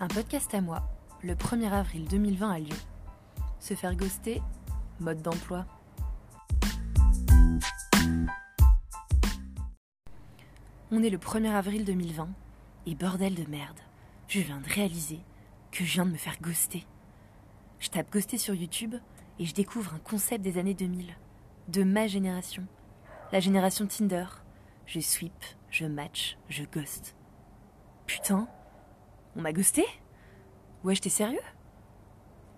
Un podcast à moi, le 1er avril 2020 à Lyon. Se faire ghoster, mode d'emploi. On est le 1er avril 2020 et bordel de merde, je viens de réaliser que je viens de me faire ghoster. Je tape ghoster sur YouTube et je découvre un concept des années 2000, de ma génération, la génération Tinder. Je sweep, je match, je ghost. Putain, on m'a ghosté? Ouais, t'es sérieux?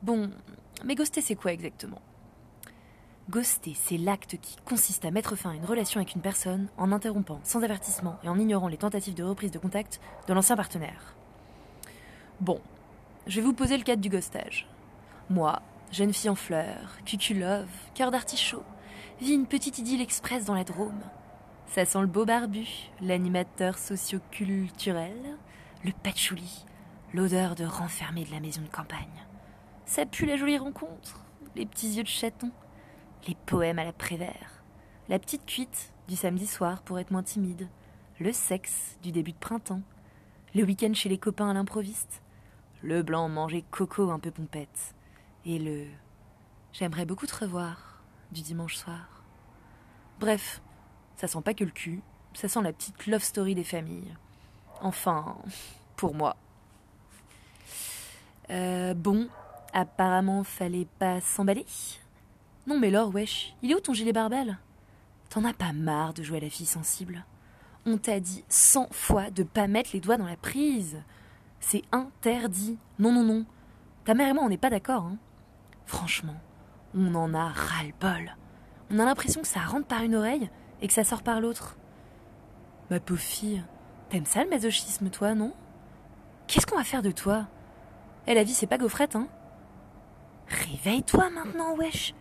Bon, mais ghoster c'est quoi exactement? Ghoster, c'est l'acte qui consiste à mettre fin à une relation avec une personne en interrompant sans avertissement et en ignorant les tentatives de reprise de contact de l'ancien partenaire. Bon, je vais vous poser le cadre du ghostage. Moi, jeune fille en fleurs, cuculove, cœur d'artichaut, vis une petite idylle express dans la Drôme. Ça sent le beau barbu, l'animateur socioculturel, le patchouli, l'odeur de renfermé de la maison de campagne. Ça pue la jolie rencontre, les petits yeux de chaton, les poèmes à la Prévert, la petite cuite du samedi soir pour être moins timide, le sexe du début de printemps, le week-end chez les copains à l'improviste, le blanc manger coco un peu pompette, et le j'aimerais beaucoup te revoir du dimanche soir. Bref, ça sent pas que le cul, ça sent la petite love story des familles. Enfin, pour moi. Euh, bon, apparemment, fallait pas s'emballer. Non, mais Laure, wesh, il est où ton gilet barbel T'en as pas marre de jouer à la fille sensible? On t'a dit cent fois de pas mettre les doigts dans la prise. C'est interdit. Non, non, non. Ta mère et moi, on n'est pas d'accord, hein. Franchement, on en a ras-le-bol. On a l'impression que ça rentre par une oreille et que ça sort par l'autre. Ma pauvre fille, t'aimes ça le masochisme, toi, non? Qu'est-ce qu'on va faire de toi? Eh, la vie, c'est pas gaufrette, hein. Réveille-toi maintenant, wesh.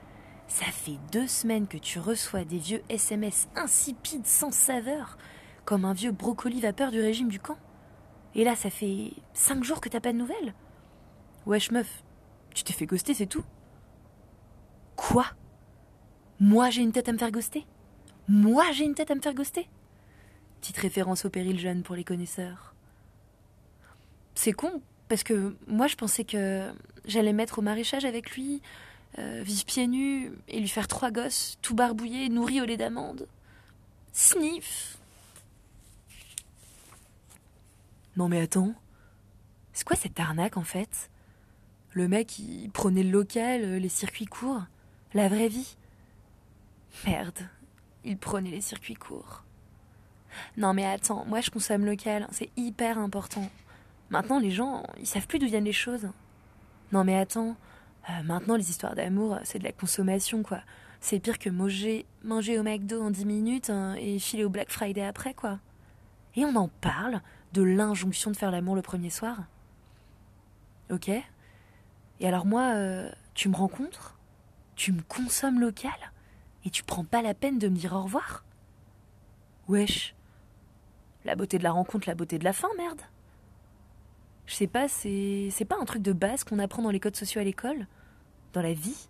Ça fait deux semaines que tu reçois des vieux SMS insipides sans saveur, comme un vieux brocoli vapeur du régime du camp. Et là, ça fait cinq jours que t'as pas de nouvelles. Wesh, meuf, tu t'es fait ghoster, c'est tout. Quoi? Moi, j'ai une tête à me faire ghoster? Moi, j'ai une tête à me faire ghoster? Petite référence au péril jeune pour les connaisseurs. C'est con, parce que moi je pensais que j'allais mettre au maraîchage avec lui, euh, vivre pieds nus et lui faire trois gosses, tout barbouillés, nourris au lait d'amande. Sniff Non mais attends, c'est quoi cette arnaque en fait? Le mec il prenait le local, euh, les circuits courts, la vraie vie. Merde, il prenait les circuits courts. Non mais attends, moi je consomme local, c'est hyper important. Maintenant les gens, ils savent plus d'où viennent les choses. Non mais attends, euh, maintenant les histoires d'amour, c'est de la consommation quoi. C'est pire que manger, manger au McDo en 10 minutes hein, et filer au Black Friday après quoi. Et on en parle de l'injonction de faire l'amour le premier soir. Ok Et alors moi, euh, tu me rencontres, tu me consommes local et tu prends pas la peine de me dire au revoir Wesh, la beauté de la rencontre, la beauté de la fin, merde. Je sais pas, c'est pas un truc de base qu'on apprend dans les codes sociaux à l'école, dans la vie?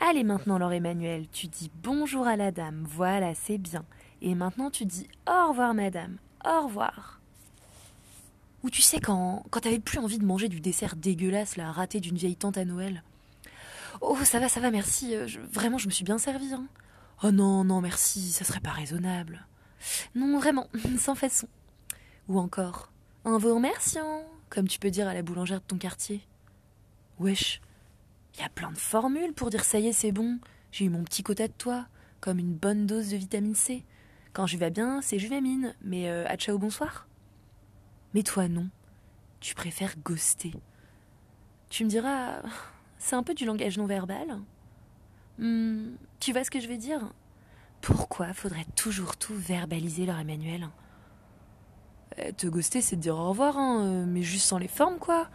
Allez maintenant, Laure Emmanuel, tu dis bonjour à la dame, voilà, c'est bien. Et maintenant tu dis au revoir, madame, au revoir. Ou tu sais quand quand t'avais plus envie de manger du dessert dégueulasse là, raté d'une vieille tante à Noël? Oh, ça va, ça va, merci. euh, vraiment, je me suis bien servie. Hein. Oh non, non, merci, ça serait pas raisonnable. Non, vraiment, sans façon. Ou encore, un veau remerciant, comme tu peux dire à la boulangère de ton quartier. Wesh, y a plein de formules pour dire ça y est, c'est bon, j'ai eu mon petit quota de toi, comme une bonne dose de vitamine C. Quand je vais bien, c'est juvamine, mais euh, à bonsoir. Mais toi, non. Tu préfères ghoster. Tu me diras, c'est un peu du langage non verbal. Hmm, tu vois ce que je veux dire? Pourquoi faudrait toujours tout verbaliser, leur Emmanuel? Te ghoster, c'est dire au revoir, hein, euh, mais juste sans les formes, quoi.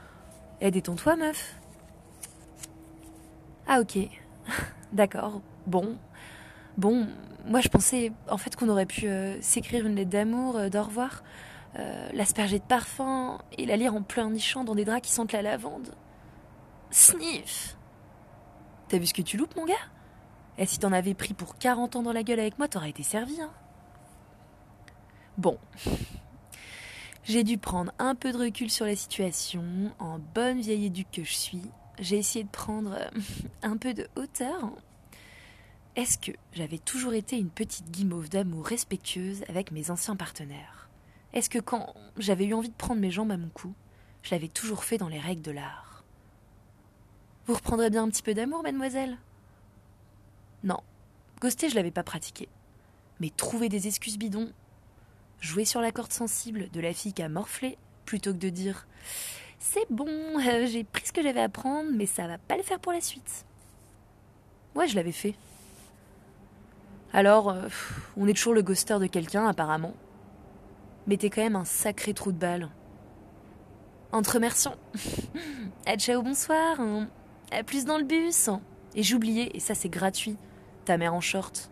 Eh, détends-toi, meuf. Ah, ok. D'accord. Bon. Bon, moi je pensais en fait qu'on aurait pu euh, s'écrire une lettre d'amour, euh, d'au revoir, euh, l'asperger de parfum et la lire en pleurnichant dans des draps qui sentent la lavande. Sniff T'as vu ce que tu loupes, mon gars? Et si t'en avais pris pour 40 ans dans la gueule avec moi, t'aurais été servi, hein Bon. J'ai dû prendre un peu de recul sur la situation. En bonne vieille éduque que je suis, j'ai essayé de prendre euh, un peu de hauteur. Est-ce que j'avais toujours été une petite guimauve d'amour respectueuse avec mes anciens partenaires? Est-ce que quand j'avais eu envie de prendre mes jambes à mon cou, je l'avais toujours fait dans les règles de l'art? Vous reprendrez bien un petit peu d'amour, mademoiselle? Non, ghoster, je l'avais pas pratiqué. Mais trouver des excuses bidons, jouer sur la corde sensible de la fille qui a morflé, plutôt que de dire C'est bon, euh, j'ai pris ce que j'avais à prendre, mais ça va pas le faire pour la suite. Ouais, je l'avais fait. Alors, euh, on est toujours le ghoster de quelqu'un, apparemment. Mais t'es quand même un sacré trou de balle. Entre remercions. à ciao, bonsoir. À plus dans le bus. Et j'oubliais, et ça c'est gratuit, ta mère en short.